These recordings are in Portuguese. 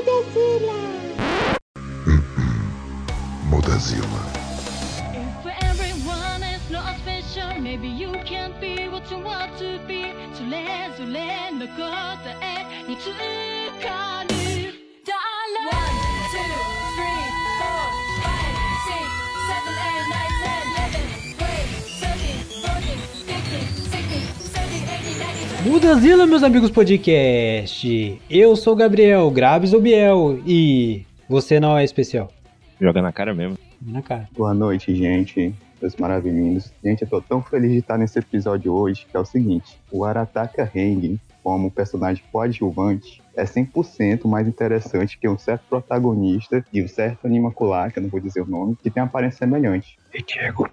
Mudazila! Mudazila. If everyone is not special, maybe you can't be what you want to be. それぞれの答えにつか Mudazila, meus amigos podcast. Eu sou o Gabriel, Graves ou Biel, e você não é especial. Joga na cara mesmo. Na cara. Boa noite, gente. Meus maravilhindos. Gente, eu tô tão feliz de estar nesse episódio hoje, que é o seguinte. O Arataka Heng, como personagem coadjuvante, é 100% mais interessante que um certo protagonista e um certo animacular, que eu não vou dizer o nome, que tem uma aparência semelhante. E Diego.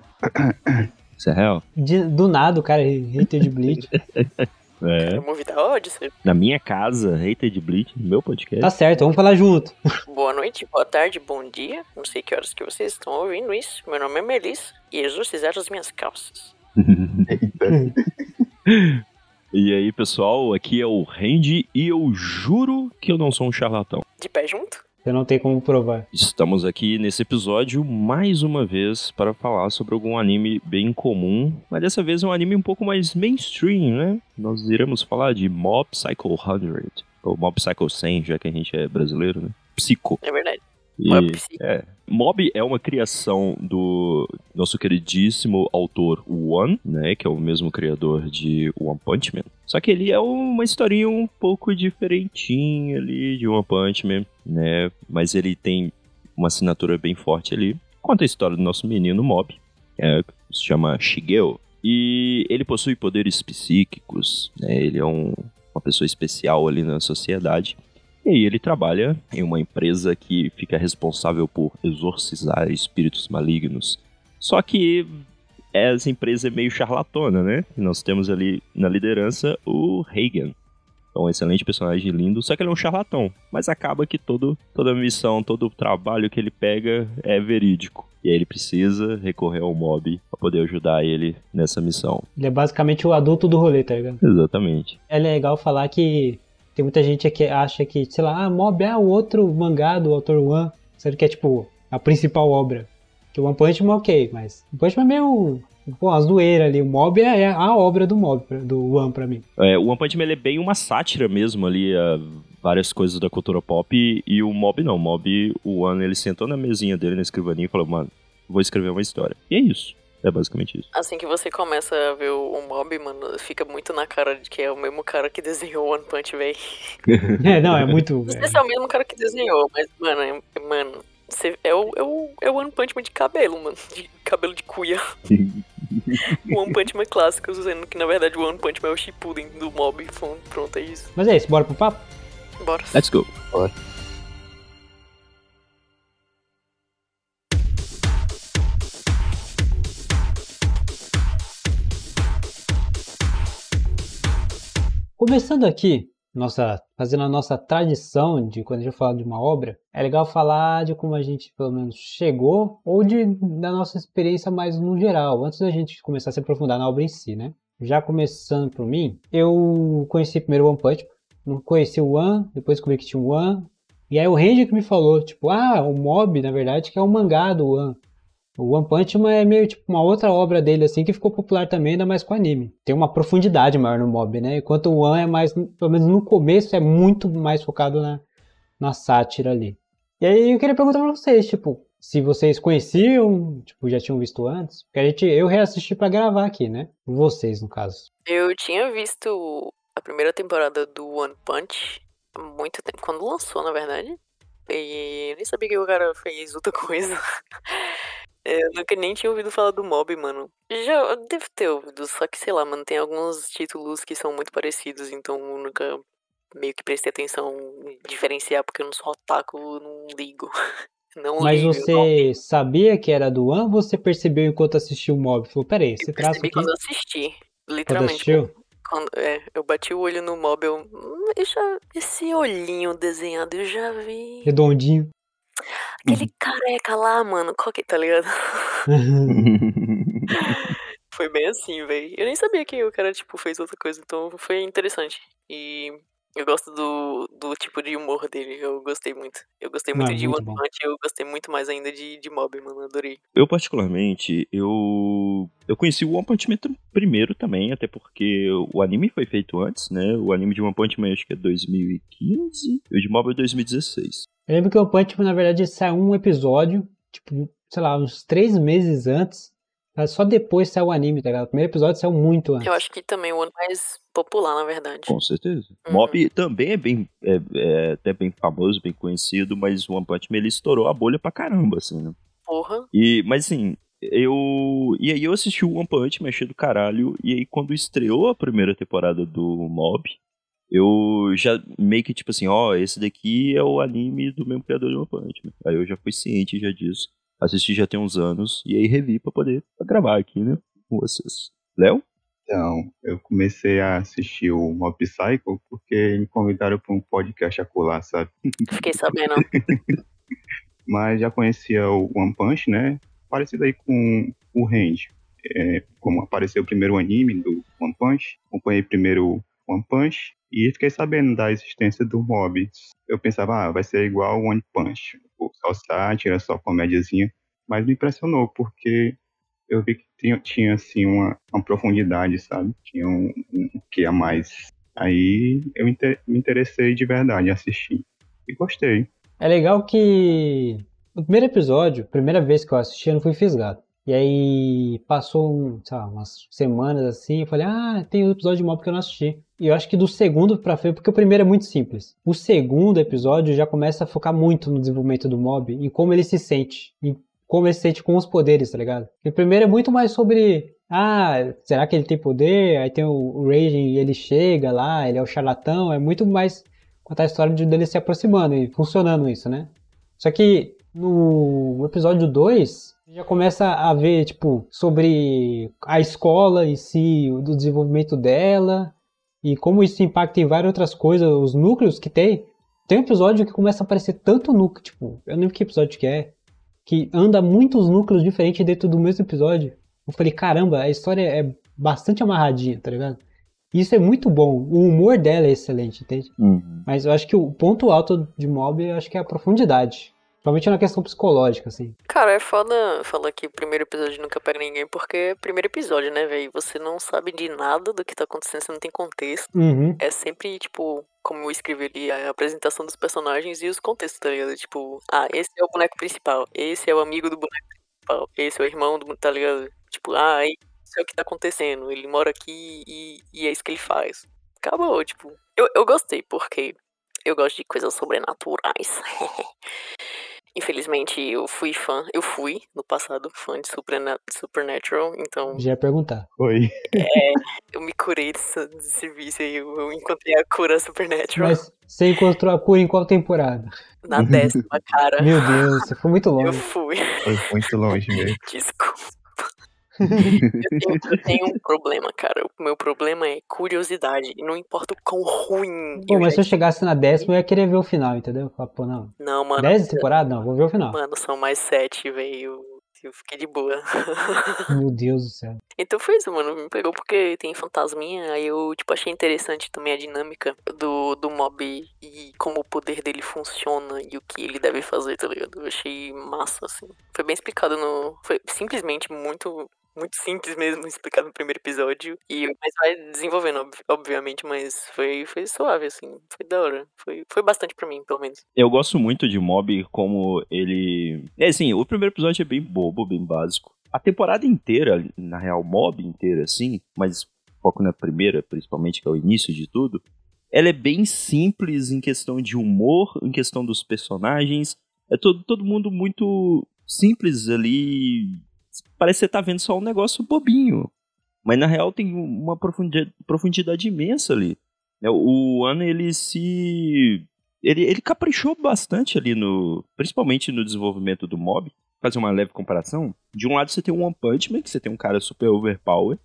Isso é real? De- do nada, o cara hater de Bleach. É. Movida Odyssey. Na minha casa, hater de Bleach, no meu podcast. Tá certo, vamos falar junto. Boa noite, boa tarde, bom dia. Não sei que horas que vocês estão ouvindo isso. Meu nome é Melissa e exorcizaram as minhas calças. E aí, pessoal, aqui é o Randy e eu juro que eu não sou um charlatão. De pé junto? Você não tem como provar. Estamos aqui nesse episódio mais uma vez para falar sobre algum anime bem comum, mas dessa vez é um anime um pouco mais mainstream, né? Nós iremos falar de Mob Psycho 100, ou Mob Psycho 100, já que a gente é brasileiro, né? Psico. É verdade. E, Mob Psycho. é, Mob é uma criação do nosso queridíssimo autor One, né, que é o mesmo criador de One Punch Man. Só que ele é uma historinha um pouco diferentinha ali de One Punch Man, né, mas ele tem uma assinatura bem forte ali. Conta a história do nosso menino Mob, é, que se chama Shigeo, e ele possui poderes psíquicos, né, ele é um- uma pessoa especial ali na sociedade. E aí ele trabalha em uma empresa que fica responsável por exorcizar espíritos malignos. Só que essa empresa é meio charlatona, né? E nós temos ali na liderança o Hagen. É um excelente personagem lindo, só que ele é um charlatão. Mas acaba que todo, toda a missão, todo o trabalho que ele pega é verídico. E aí ele precisa recorrer ao mob para poder ajudar ele nessa missão. Ele é basicamente o adulto do rolê, tá ligado? Exatamente. É legal falar que tem muita gente que acha que, sei lá, ah, Mob é o outro mangá do autor One, sendo que é tipo a principal obra. Que o One Punch Man, ok, mas o Punch Man é meio. Pô, uma zoeira ali. O Mob é é a obra do Mob, do One pra mim. É, o One Punch Man é bem uma sátira mesmo ali, a várias coisas da cultura pop, e, e o Mob não. O Mob, o One, ele sentou na mesinha dele, na escrivaninha, e falou, mano, vou escrever uma história. E é isso. É basicamente isso. Assim que você começa a ver o, o Mob, mano, fica muito na cara de que é o mesmo cara que desenhou One Punch, véi. É, não, é muito. Não sei se é o mesmo cara que desenhou, mas, mano, é, mano você, é, o, é, o, é o One Punch Man de cabelo, mano. De cabelo de cuia. o One Punch Man clássico, dizendo que na verdade o One Punch Man é o Shippuden do Mob. Pronto, é isso. Mas é isso, bora pro papo? Bora. Let's go. Começando aqui, nossa, fazendo a nossa tradição de quando a gente fala de uma obra, é legal falar de como a gente pelo menos chegou ou de, da nossa experiência mais no geral, antes da gente começar a se aprofundar na obra em si, né? Já começando por mim, eu conheci primeiro o One Punch, não conheci o One, depois descobri que tinha o One, e aí o Randy que me falou, tipo, ah, o Mob, na verdade, que é um mangá do One. O One Punch Man é meio tipo uma outra obra dele, assim, que ficou popular também, ainda mais com anime. Tem uma profundidade maior no Mob, né? Enquanto o One é mais, pelo menos no começo, é muito mais focado na, na sátira ali. E aí eu queria perguntar pra vocês, tipo, se vocês conheciam, tipo, já tinham visto antes. Porque a gente, eu reassisti pra gravar aqui, né? Vocês, no caso. Eu tinha visto a primeira temporada do One Punch há muito tempo, quando lançou, na verdade. E nem sabia que o cara fez outra coisa. Eu nunca nem tinha ouvido falar do Mob, mano. Já devo ter ouvido, só que sei lá, mano, tem alguns títulos que são muito parecidos, então eu nunca meio que prestei atenção em diferenciar, porque eu não sou otaku, eu não ligo. Não Mas ligo, eu não você sabia que era do One ou você percebeu enquanto assistiu o Mob? Falou, peraí, esse traço percebi aqui. quando eu assisti. Quando Literalmente. assistiu? Quando, é, eu bati o olho no mob, eu, "Hum, eu já, esse olhinho desenhado eu já vi. Redondinho. Aquele careca lá, mano, qual que, tá ligado? Foi bem assim, velho. Eu nem sabia que o cara, tipo, fez outra coisa, então foi interessante. E Eu gosto do, do tipo de humor dele, eu gostei muito. Eu gostei muito Não, de muito One. Punch, eu gostei muito mais ainda de, de Mob, mano, adorei. Eu, particularmente, eu. Eu conheci o One Punch Man primeiro também, até porque o anime foi feito antes, né? O anime de One Punch Man acho que é 2015 e o de Mob é 2016. Eu lembro que o Punch Man, na verdade, saiu um episódio, tipo, sei lá, uns três meses antes. mas Só depois saiu o anime, tá ligado? O primeiro episódio saiu muito antes. Eu acho que também o One mais popular, na verdade. Com certeza. Uhum. Mob também é bem. É, é até bem famoso, bem conhecido, mas o One Punch Man ele estourou a bolha pra caramba, assim, né? Porra. E, mas assim, eu. E aí eu assisti o One Punch, achei do caralho. E aí quando estreou a primeira temporada do Mob, eu já meio que tipo assim, ó, esse daqui é o anime do mesmo criador do One Punch Man. Aí eu já fui ciente já disso. Assisti já tem uns anos. E aí revi pra poder gravar aqui, né? Com vocês. Léo? Então, eu comecei a assistir o Mob Psycho porque me convidaram para um podcast acolá, sabe? Fiquei sabendo. Mas já conhecia o One Punch, né? Parecido aí com o Range. É, como apareceu o primeiro anime do One Punch, acompanhei primeiro One Punch e fiquei sabendo da existência do Mob. Eu pensava, ah, vai ser igual One Punch, tipo, só sátira, só comédiazinha, mas me impressionou porque eu vi que tinha, tinha assim uma, uma profundidade, sabe? Tinha um, um que a mais. Aí eu inter- me interessei de verdade em assistir e gostei. É legal que no primeiro episódio, primeira vez que eu assisti, eu não fui fisgado. E aí passou sei lá, umas semanas assim, eu falei, ah, tem um episódio de Mob que eu não assisti. E eu acho que do segundo pra frente, porque o primeiro é muito simples. O segundo episódio já começa a focar muito no desenvolvimento do Mob, em como ele se sente, em como ele se sente com os poderes, tá ligado? E o primeiro é muito mais sobre, ah, será que ele tem poder? Aí tem o, o Raging e ele chega lá, ele é o charlatão, é muito mais contar a história de dele se aproximando e funcionando isso, né? Só que no episódio 2, já começa a ver, tipo, sobre a escola em si, do desenvolvimento dela e como isso impacta em várias outras coisas, os núcleos que tem. Tem um episódio que começa a aparecer tanto núcleo, tipo, eu não lembro que episódio que é, que anda muitos núcleos diferentes dentro do mesmo episódio. Eu falei, caramba, a história é bastante amarradinha, tá ligado? Isso é muito bom. O humor dela é excelente, entende? Mas eu acho que o ponto alto de Mob, eu acho que é a profundidade. Principalmente na questão psicológica, assim. Cara, é foda falar que o primeiro episódio nunca pega ninguém, porque é primeiro episódio, né, velho? Você não sabe de nada do que tá acontecendo, você não tem contexto. Uhum. É sempre, tipo, como eu escrevi ali, a apresentação dos personagens e os contextos, tá ligado? Tipo, ah, esse é o boneco principal, esse é o amigo do boneco principal, esse é o irmão do, tá ligado? Tipo, ah, isso é o que tá acontecendo, ele mora aqui e, e é isso que ele faz. Acabou, tipo. Eu, eu gostei, porque eu gosto de coisas sobrenaturais. Infelizmente, eu fui fã, eu fui, no passado, fã de Superna- Supernatural, então Já ia perguntar. Foi. eu me curei desse, desse serviço aí, eu, eu encontrei a cura Supernatural Mas você encontrou a cura em qual temporada? na décima, cara. Meu Deus, você foi muito Eu longe. fui. Foi muito longe mesmo. Desculpa. Eu tenho, eu tenho um problema, cara. O meu problema é curiosidade. E não importa o quão ruim. Pô, eu mas se eu chegasse na décima, eu ia querer ver o final, entendeu? Falar, Pô, não. Não, mano. Dez temporadas? Não, vou ver o final. Mano, são mais sete, velho. Eu fiquei de boa. Meu Deus do céu. Então foi isso, mano. Me pegou porque tem fantasminha. Aí eu, tipo, achei interessante também a dinâmica do, do mob e como o poder dele funciona e o que ele deve fazer, tá ligado? Eu achei massa, assim. Foi bem explicado no. Foi simplesmente muito. Muito simples mesmo, explicado no primeiro episódio. E, mas vai desenvolvendo, ob- obviamente, mas foi, foi suave, assim. Foi da hora. Foi, foi bastante pra mim, pelo menos. Eu gosto muito de Mob como ele. É assim, o primeiro episódio é bem bobo, bem básico. A temporada inteira, na real, Mob inteira, assim, mas foco na primeira, principalmente, que é o início de tudo, ela é bem simples em questão de humor, em questão dos personagens. É todo, todo mundo muito simples ali. Parece que você tá vendo só um negócio bobinho. Mas na real tem uma profundidade, profundidade imensa ali. né? O Ano, ele se ele, ele caprichou bastante ali no. Principalmente no desenvolvimento do mob. Fazer uma leve comparação. De um lado você tem um One Punch Man, que você tem um cara super overpower.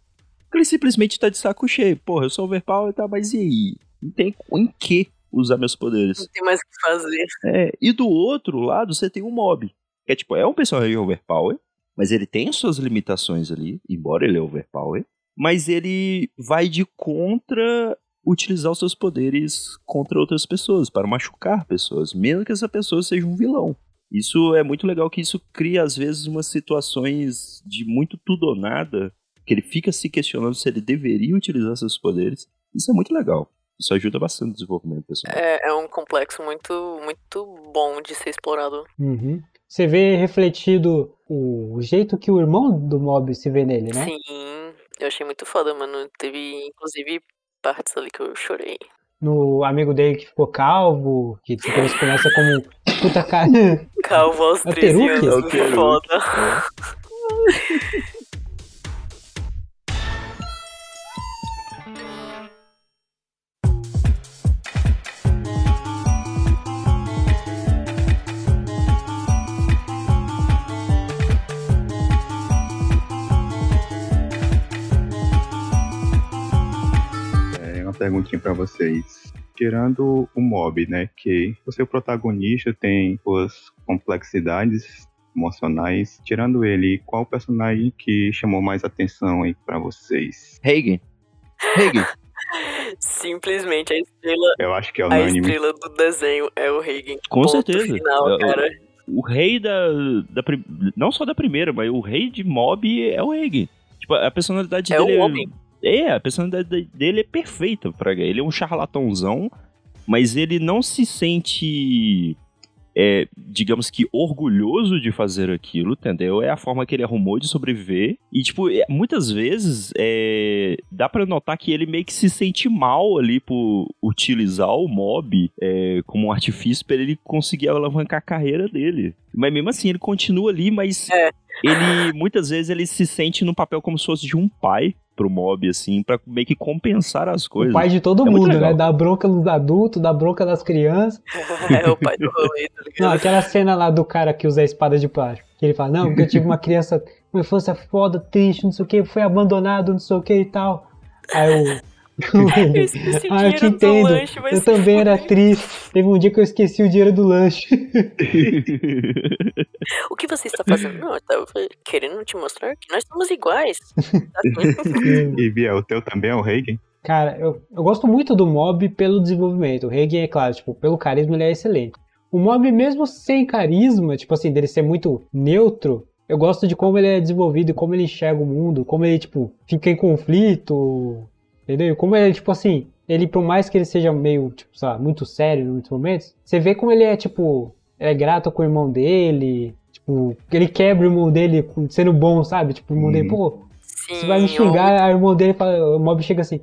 Que ele simplesmente tá de saco cheio. Porra, eu sou overpower, tá, mas e aí? Não tem em que usar meus poderes. Não tem mais o que fazer. É, e do outro lado você tem um mob. Que é tipo, é um personagem overpower, mas ele tem as suas limitações ali, embora ele é overpower. Mas ele vai de contra utilizar os seus poderes contra outras pessoas, para machucar pessoas, mesmo que essa pessoa seja um vilão. Isso é muito legal que isso cria às vezes umas situações de muito tudo ou nada, que ele fica se questionando se ele deveria utilizar seus poderes. Isso é muito legal. Isso ajuda bastante o desenvolvimento pessoal. É, é um complexo muito, muito bom de ser explorado. Uhum. Você vê refletido o jeito que o irmão do Mob se vê nele, né? Sim, eu achei muito foda, mano. Teve, inclusive, partes ali que eu chorei. No amigo dele que ficou calvo, que depois começa como puta cara. Calvo aos É o 13 Teruki? anos, É foda. É perguntinha pra vocês. Tirando o mob, né? Que o seu protagonista tem suas complexidades emocionais. Tirando ele, qual personagem que chamou mais atenção aí pra vocês? Hagen. Hagen. Simplesmente a estrela, Eu acho que é a unânime. estrela do desenho é o Hagen. Com Ponto certeza. Final, Eu- eu- cara. o rei da, da. prim- Não só da primeira, mas o rei de mob é o Hagen. Tipo, a personalidade É dele o homem. É, a personalidade dele é perfeita pra ele. é um charlatãozão, mas ele não se sente. é, digamos que orgulhoso de fazer aquilo, entendeu? É a forma que ele arrumou de sobreviver. E, tipo, é, muitas vezes é, dá pra notar que ele meio que se sente mal ali por utilizar o mob é, como um artifício pra ele conseguir alavancar a carreira dele. Mas mesmo assim, ele continua ali, mas É. ele muitas vezes ele se sente no papel como se fosse de um pai pro mob, assim, pra meio que compensar as O coisas. pai de todo É mundo, né? Dá bronca nos adultos, dá bronca nas crianças. é o pai do rolê, tá Não, aquela cena lá do cara que usa a espada de plástico. Que ele fala, não, porque eu tive uma criança com infância foda, triste, não sei o que, foi abandonado, não sei o que e tal. Aí o. Eu esqueci o ah, eu te dinheiro do entendo. lanche, Eu também era triste. Teve um dia que eu esqueci o dinheiro do lanche. O que você está fazendo? Não, eu tava querendo te mostrar que nós somos iguais. Tá E Bia, o teu também é o Hagen? Cara, eu, eu gosto muito do Mob pelo desenvolvimento. O Hagen, é claro, tipo, pelo carisma ele é excelente. O Mob, mesmo sem carisma, tipo assim, dele ser muito neutro, eu gosto de como ele é desenvolvido e como ele enxerga o mundo, como ele, tipo, fica em conflito, entendeu? Como ele, tipo assim, ele, por mais que ele seja meio, tipo, lá, muito sério em muitos momentos, você vê como ele é, tipo, é grato com o irmão dele, tipo, ele quebra o irmão dele sendo bom, sabe? Tipo, o irmão dele, Uhum. pô, Sim, você vai me eu- xingar, aí o irmão dele fala, o mob chega assim,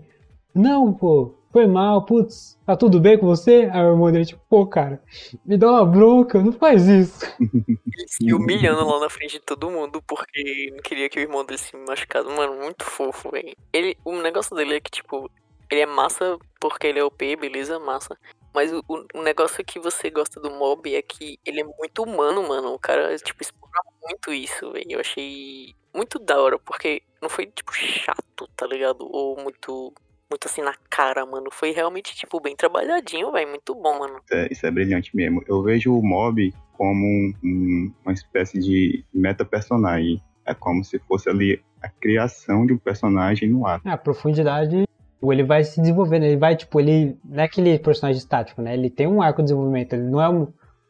não, pô, foi mal, putz, tá tudo bem com você? Aí o irmão dele, tipo, pô, cara, me dá uma bronca, não faz isso. Ele se humilhando lá na frente de todo mundo porque não queria que o irmão dele se machucado. Mano, muito fofo, velho. Ele, o negócio dele é que, tipo, ele é massa porque ele é OP, beleza, massa. Mas o- o negócio que você gosta do Mob é que ele é muito humano, mano. O cara, tipo, explora muito isso, velho. Eu achei muito da hora, porque não foi, tipo, chato, tá ligado? Ou muito, muito assim na cara, mano. Foi realmente, tipo, bem trabalhadinho, velho. Muito bom, mano. É, isso é brilhante mesmo. Eu vejo o mob como um- um- uma espécie de meta-personagem. É como se fosse ali a criação de um personagem no ato. É, a profundidade, ou ele vai se desenvolvendo, ele vai, tipo, ele não é aquele personagem estático, né? Ele tem um arco de desenvolvimento, ele não é um,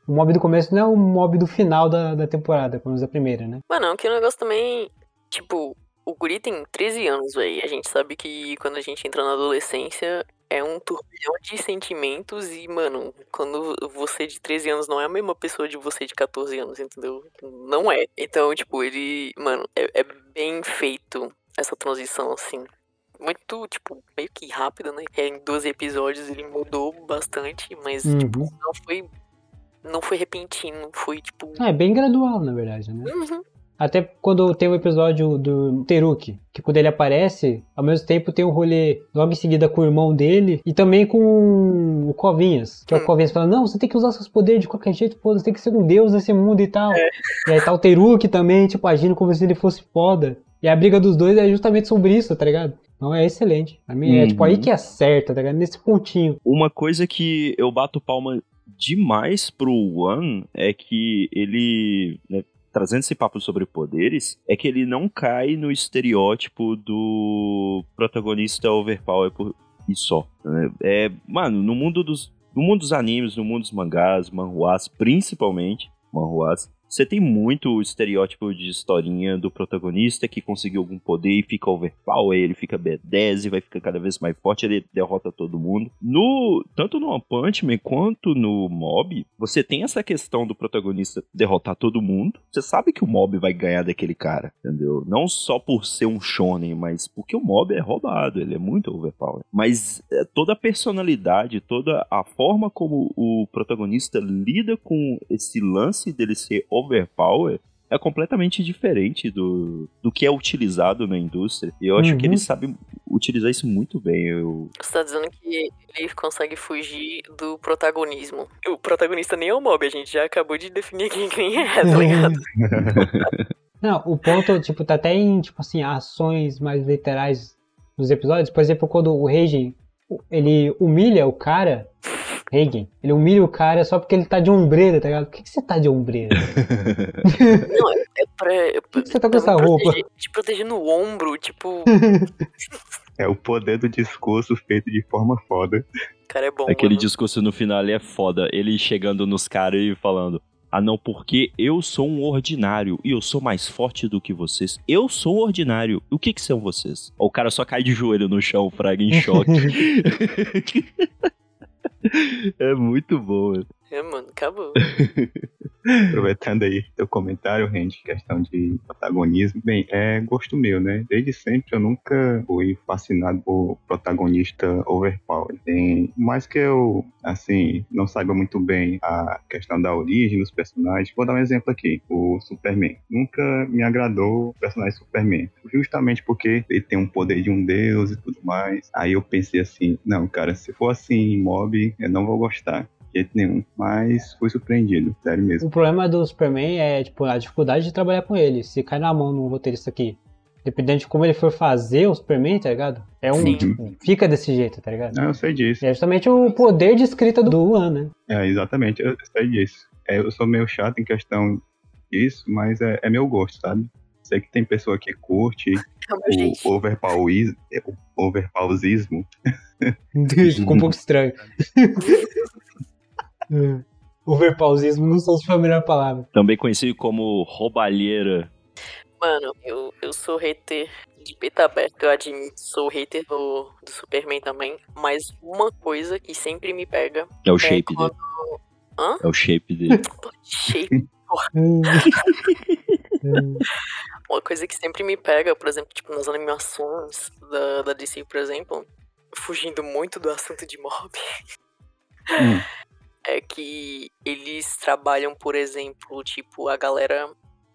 o mob do começo não é o mob do final da, da temporada, como diz a primeira, né? Mano, que o negócio também, tipo, o guri tem 13 anos, velho. A gente sabe que quando a gente entra na adolescência é um turbilhão de sentimentos e, mano, quando você de 13 anos não é a mesma pessoa de você de 14 anos, entendeu? Não é. Então, tipo, ele, mano, é, é bem feito essa transição, assim. Muito, tipo, meio que rápida, né? É, em 12 episódios ele mudou bastante, mas, tipo, Uhum. não foi. Não foi repentino, foi tipo. É bem gradual, na verdade, né? Uhum. Até quando tem o episódio do Teruki, que quando ele aparece, ao mesmo tempo tem um rolê logo em seguida com o irmão dele e também com o Covinhas. Que é o Hum. Covinhas fala, não, você tem que usar seus poderes de qualquer jeito, pô, você tem que ser um deus nesse mundo e tal. E aí tá o Teruki também, tipo, agindo como se ele fosse foda. E a briga dos dois é justamente sobre isso, tá ligado? Então é excelente. Pra mim é Uhum. tipo aí que acerta, tá ligado? Nesse pontinho. Uma coisa que eu bato palma demais pro One é que ele, né, trazendo esse papo sobre poderes, é que ele não cai no estereótipo do protagonista overpower por e só. né? É, mano, no mundo dos no mundo dos animes, no mundo dos mangás, manhwas, principalmente manhwas, você tem muito o estereótipo de historinha do protagonista que conseguiu algum poder e fica overpower, ele fica B10 e vai ficar cada vez mais forte, ele derrota todo mundo. No tanto no One Punch Man quanto no Mob, você tem essa questão do protagonista derrotar todo mundo. Você sabe que o Mob vai ganhar daquele cara, entendeu? Não só por ser um shonen, mas porque o Mob é roubado, ele é muito overpower. Mas é, toda a personalidade, toda a forma como o protagonista lida com esse lance dele ser overpower é completamente diferente do, do que é utilizado na indústria. E eu acho que Uhum. ele sabe utilizar isso muito bem. Eu, Você tá dizendo que ele consegue fugir do protagonismo. O protagonista nem é o mob, a gente já acabou de definir quem, quem é, tá ligado? Não, o ponto, tipo, tá até em, tipo assim, ações mais literais nos episódios. Por exemplo, quando o Reigen, ele humilha o cara, Reigen, ele humilha o cara só porque ele tá de ombreira, tá ligado? Por que, que você tá de ombreira? Não, é, pra. É Por que você tá com essa roupa? proteger- Te proteger no ombro, tipo. É o poder do discurso feito de forma foda. Cara, é bom. Aquele mano. discurso no final ali é foda. Ele chegando nos caras e falando. Ah, não, porque eu sou um ordinário e eu sou mais forte do que vocês. Eu sou um ordinário. O que que são vocês? O cara só cai de joelho no chão, fraga em choque. é muito bom. mano. É, mano, acabou. Aproveitando aí teu comentário, Randy, questão de protagonismo. Bem, é gosto meu, né? Desde sempre eu nunca fui fascinado por protagonista overpower. Tem, mais que eu, assim, não saiba muito bem a questão da origem dos personagens. Vou dar um exemplo aqui. O Superman. Nunca me agradou o personagem Superman. Justamente porque ele tem um poder de um deus e tudo mais. Aí eu pensei assim, não, cara, se for assim em mob, eu não vou gostar. De jeito nenhum. Mas fui surpreendido, sério mesmo. O problema do Superman é, tipo, a dificuldade de trabalhar com ele. Se cai na mão de um roteirista aqui, dependendo de como ele for fazer o Superman, tá ligado? É um. Sim. Fica desse jeito, tá ligado? Não, eu sei disso. E é justamente o poder de escrita do One, né? É, exatamente, eu sei disso. É, eu sou meio chato em questão disso, mas é, é meu gosto, sabe? Sei que tem pessoa que curte É o meu jeito. o overpowerismo, o overpowerismo. Ficou um pouco estranho. Overpausismo não são a melhor palavra. Também conhecido como roubalheira. Mano, eu, eu sou hater de peito aberto, eu admito, sou hater do, do Superman também. Mas uma coisa que sempre me pega É o é shape quando. dele. Hã? É o shape dele. Shape. Uma coisa que sempre me pega, por exemplo, tipo, nas animações da, da DC, por exemplo, fugindo muito do assunto de mob, Hum. é que eles trabalham, por exemplo, tipo, a galera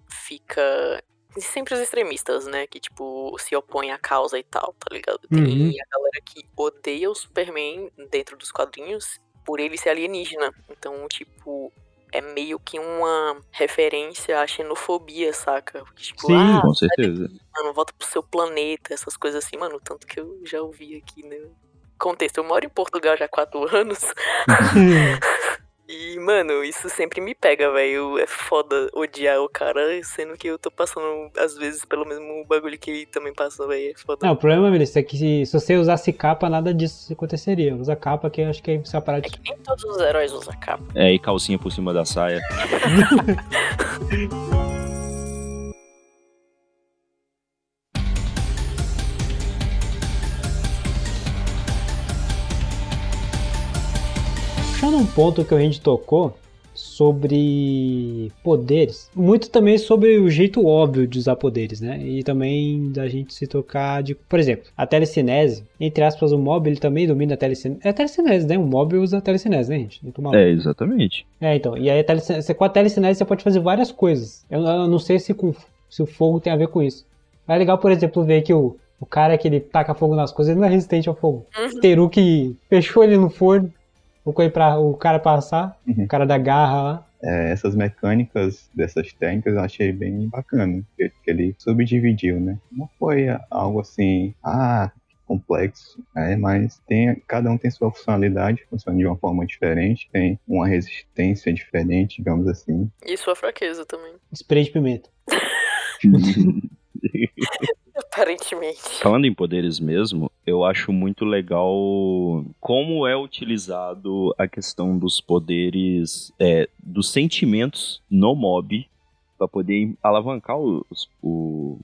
fica. Sempre os extremistas, né? Que, tipo, se opõem à causa e tal, tá ligado? Tem Uhum. a galera que odeia o Superman dentro dos quadrinhos por ele ser alienígena. Então, tipo, é meio que uma referência à xenofobia, saca? Porque, tipo, Sim, ah, Com certeza. mano, volta pro seu planeta, essas coisas assim, mano, tanto que eu já ouvi aqui, né? Contexto, eu moro em Portugal já há quatro anos. Mano, isso sempre me pega, velho. É foda odiar o cara, sendo que eu tô passando, às vezes, pelo mesmo bagulho que ele também passa, velho. É foda. Não, o problema, Melissa, é que se, se você usasse capa, nada disso aconteceria. Usa capa que eu acho que aí você parar É de. que nem todos os heróis usam capa. É, e calcinha por cima da saia. Puxando um ponto que a gente tocou sobre poderes, muito também sobre o jeito óbvio de usar poderes, né? E também da gente se tocar de, por exemplo, a telecinese, entre aspas, o mob ele também domina a telecinese. É a telecinese, né? O mob usa a telecinese, né, gente? É, exatamente. É, então. E aí a telecinese, com a telecinese você pode fazer várias coisas. Eu, eu não sei se, com, se o fogo tem a ver com isso. Mas é legal, por exemplo, ver que o, o cara que ele taca fogo nas coisas, ele não é resistente ao fogo. Uhum. Teru que fechou ele no forno, colocou ele pra o cara passar, Uhum. o cara da garra lá. É, essas mecânicas dessas técnicas eu achei bem bacana, o jeito que ele subdividiu, né? Não foi algo assim, ah, complexo, é, mas tem, cada um tem sua funcionalidade, funciona de uma forma diferente, tem uma resistência diferente, digamos assim. E sua fraqueza também. Spray de pimenta. Aparentemente. Falando em poderes mesmo, eu acho muito legal como é utilizado a questão dos poderes, é, dos sentimentos no mob para poder alavancar os, o-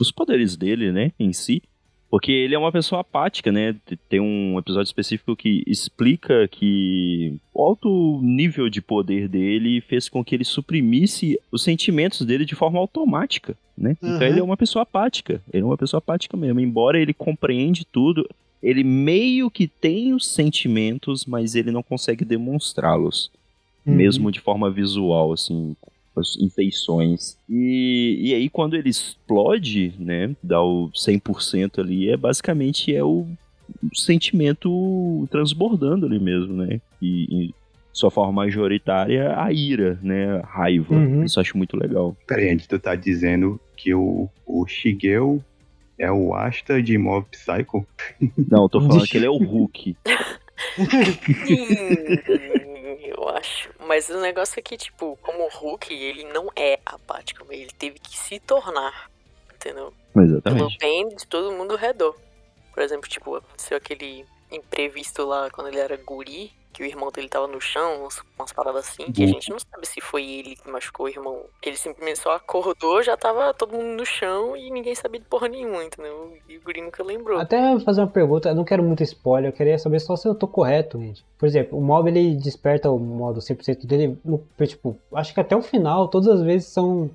os poderes dele, né, em si. Porque ele é uma pessoa apática, né? Tem um episódio específico que explica que o alto nível de poder dele fez com que ele suprimisse os sentimentos dele de forma automática, né? Então Uhum. ele é uma pessoa apática. Ele é uma pessoa apática mesmo. Embora ele compreende tudo, ele meio que tem os sentimentos, mas ele não consegue demonstrá-los Uhum. mesmo de forma visual, assim, as infeições. E, e aí, quando ele explode, né, dá o 100% ali, é basicamente é o sentimento transbordando ali mesmo, né? E, em sua forma majoritária, a ira, né? A raiva. Uhum. Isso eu acho muito legal. Peraí, tu tá dizendo que o, o Shigeu é o Asta de Mob Psycho? Não, eu tô falando que ele é o Hulk. Eu acho. Mas o negócio é que, tipo, como o Hulk, ele não é apático, ele teve que se tornar. Entendeu? Pelo Exatamente. bem de todo mundo ao redor. Por exemplo, tipo, aconteceu aquele imprevisto lá quando ele era guri, que o irmão dele tava no chão, umas, umas paradas assim, que a Uhum. gente não sabe se foi ele que machucou o irmão. Ele simplesmente só acordou, já tava todo mundo no chão e ninguém sabia de porra nenhuma, entendeu? E o guri nunca lembrou. Até fazer uma pergunta, eu não quero muito spoiler, eu queria saber só se eu tô correto, gente. Por exemplo, o mob ele desperta o modo 100% dele, no, tipo, acho que até o final, todas as vezes são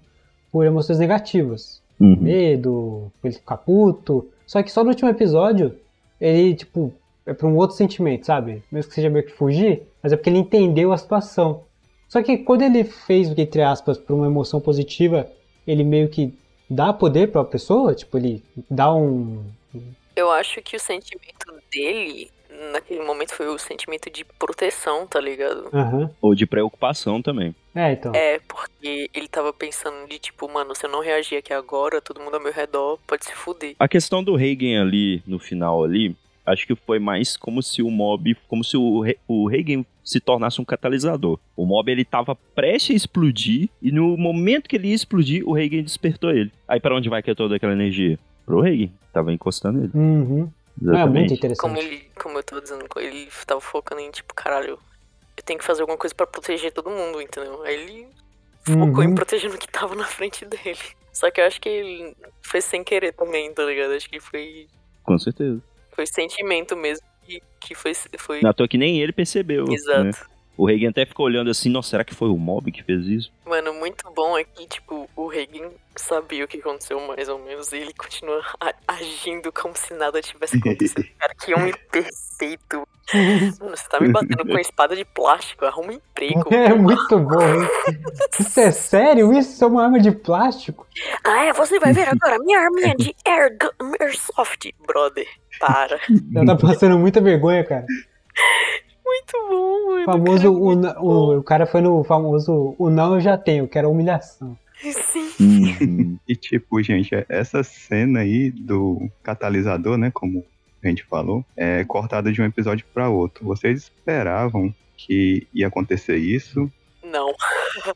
por emoções negativas. Uhum. Medo, ele ficar puto. Só que só no último episódio, ele, tipo, é pra um outro sentimento, sabe? Mesmo que seja meio que fugir, mas é porque ele entendeu a situação. Só que quando ele fez, entre aspas, pra uma emoção positiva, ele meio que dá poder pra pessoa, tipo, ele dá um, Eu acho que o sentimento dele, naquele momento, foi o sentimento de proteção, tá ligado? Aham. Ou de preocupação também. É, então. É, porque ele tava pensando de tipo, mano, se eu não reagir aqui agora, todo mundo ao meu redor pode se fuder. A questão do Reagan ali, no final ali, acho que foi mais como se o mob, como se o, o Reagan se tornasse um catalisador. O mob ele tava prestes a explodir e no momento que ele ia explodir, o Reagan despertou ele. Aí pra onde vai que é toda aquela energia? Pro Reagan. Tava encostando ele. Uhum. É muito Exatamente. interessante. Como ele, como eu tô dizendo, ele tava focando em tipo, caralho, eu tenho que fazer alguma coisa pra proteger todo mundo, entendeu? Aí ele focou Uhum. em proteger o que tava na frente dele. Só que eu acho que ele foi sem querer também, tá ligado? Acho que foi, Com certeza. Foi sentimento mesmo que, que foi. foi... À toa que nem ele percebeu. Exato. né? O Reagan até ficou olhando assim, nossa, será que foi o mob que fez isso? Mano, muito bom é que, tipo, o Reagan sabia o que aconteceu mais ou menos e ele continua agindo como se nada tivesse acontecido. Cara, que homem perfeito. Mano, você tá me batendo com a espada de plástico, arruma um emprego. É muito bom, hein? Isso é sério? Isso é uma arma de plástico? Ah, é, você vai ver agora minha arminha de air, airsoft. Brother, para. Já tá passando muita vergonha, cara. Muito bom, mano. O famoso, o, muito na- o, o cara foi no famoso, o não eu já tenho, que era humilhação. Sim. Uhum. E tipo, gente, essa cena aí do catalisador, né, como a gente falou, é cortada de um episódio pra outro. Vocês esperavam que ia acontecer isso? Não.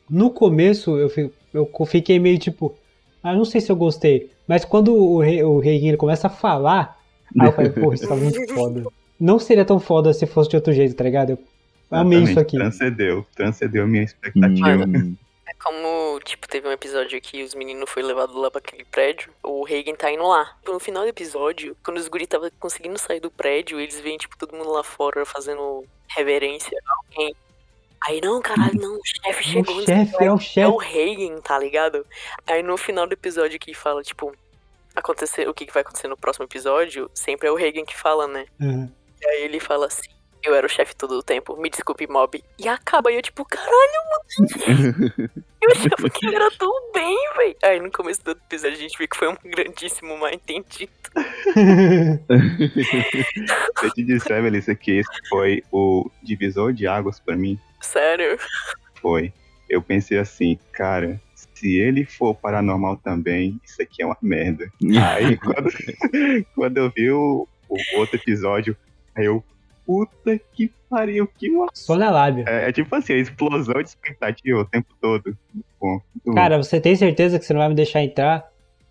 No começo, eu, fi- eu fiquei meio tipo, ah, não sei se eu gostei. Mas quando o rei, o rei ele começa a falar, aí eu falei, pô, isso tá muito foda. Não seria tão foda se fosse de outro jeito, tá ligado? Eu amei isso aqui. Transcendeu, transcendeu a minha expectativa. Uhum. É como, tipo, teve um episódio que os meninos foram levados lá pra aquele prédio, o Reagan tá indo lá. No final do episódio, quando os guri tava conseguindo sair do prédio, eles veem, tipo, todo mundo lá fora fazendo reverência a alguém. Aí, não, caralho, não, o chefe chegou. O o chefe, é o É o chefe. Reagan, tá ligado? Aí no final do episódio que fala, tipo, acontecer, o que, que vai acontecer no próximo episódio, sempre é o Reagan que fala, né? Uhum. E aí ele fala assim, eu era o chefe todo o tempo, me desculpe, mob. E acaba, e eu tipo, caralho, mano. eu achava que ele era tão bem, véi. Aí no começo do episódio a gente viu que foi um grandíssimo mal entendido. Se eu te disser, Melissa, que esse foi o divisor de águas pra mim, Sério. foi. Eu pensei assim, cara, se ele for paranormal também, isso aqui é uma merda. Aí quando, quando eu vi o, o outro episódio, aí eu, puta que pariu, que uma... Só na lábia. É, é tipo assim, a explosão de expectativa o tempo todo. Bom. Cara, você tem certeza que você não vai me deixar entrar?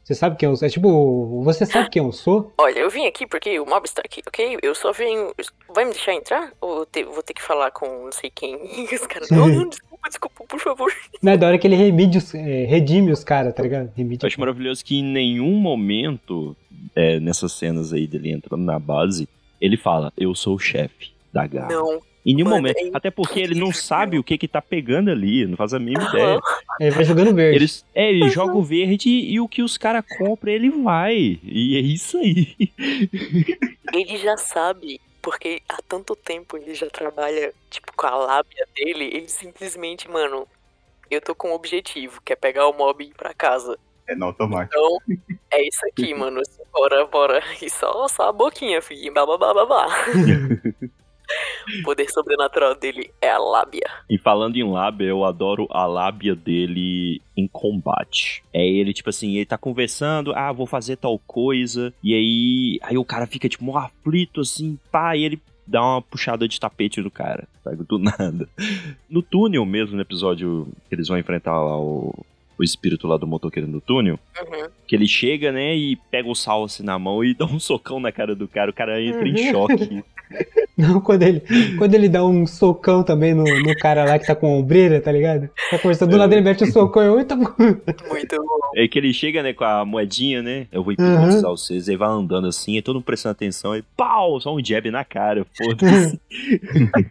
Você sabe quem eu sou? É tipo, você sabe quem eu sou? Olha, eu vim aqui porque o mob está aqui, ok? Eu só venho. Vai me deixar entrar? Ou te- vou ter que falar com não sei quem? Os caras. Não, não, desculpa, desculpa, por favor. Não é da hora que ele remide os, é, redime os caras, tá ligado? Remide Eu acho maravilhoso que em nenhum momento, é, nessas cenas aí dele entrando na base, ele fala, eu sou o chefe da garra. Não. Em nenhum Mano, momento. é Até porque ele não sabe o que que tá pegando ali, não faz a mínima ideia. Ele vai jogando verde. Eles, é, ele joga o verde e o que os caras compram, ele vai. E é isso aí. Ele já sabe, porque há tanto tempo ele já trabalha, tipo, com a lábia dele, ele simplesmente, mano, eu tô com um objetivo, que é pegar o mob e ir pra casa. É no automático. Então, é isso aqui, mano. Bora, bora. E só, só a boquinha, filho. Babá, babá. O poder sobrenatural dele é a lábia. E falando em lábia, eu adoro a lábia dele em combate. É ele, tipo assim, ele tá conversando, ah, vou fazer tal coisa. E aí, aí o cara fica, tipo, mó aflito, assim, pá, e ele dá uma puxada de tapete no cara, sabe? Do nada. No túnel mesmo, no episódio que eles vão enfrentar lá o, o espírito lá do motoqueiro no túnel, Uhum. que ele chega, né, e pega o sal assim na mão e dá um socão na cara do cara, o cara entra em Uhum. choque. Não, quando ele, quando ele dá um socão também no, no cara lá que tá com a ombreira, tá ligado? Tá conversando, do lado ele mete o socão e eu, eita, Muito bom. É que ele chega, né, com a moedinha, né? Eu vou Uhum. hipnotizar vocês. Aí vai andando assim, e todo mundo prestando atenção. E pau! Só um jab na cara, foda-se.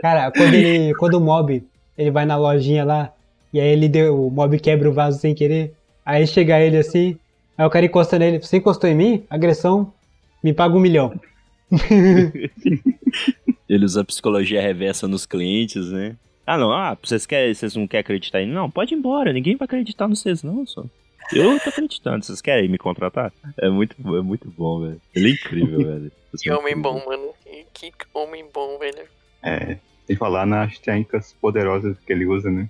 Cara, quando ele. Quando o mob ele vai na lojinha lá, e aí ele deu. O mob quebra o vaso sem querer. Aí chega ele assim, aí o cara encosta nele, você encostou em mim? Agressão, me paga um milhão. ele usa psicologia reversa nos clientes, né? Ah, não, ah, vocês, querem, vocês não querem acreditar em mim? Não, pode ir embora, ninguém vai acreditar em vocês, não, só. Eu tô acreditando, vocês querem me contratar? É muito, é muito bom, velho. Ele é incrível, velho. Que homem bom, mano. Que homem bom, velho. É, sem falar nas técnicas poderosas que ele usa, né?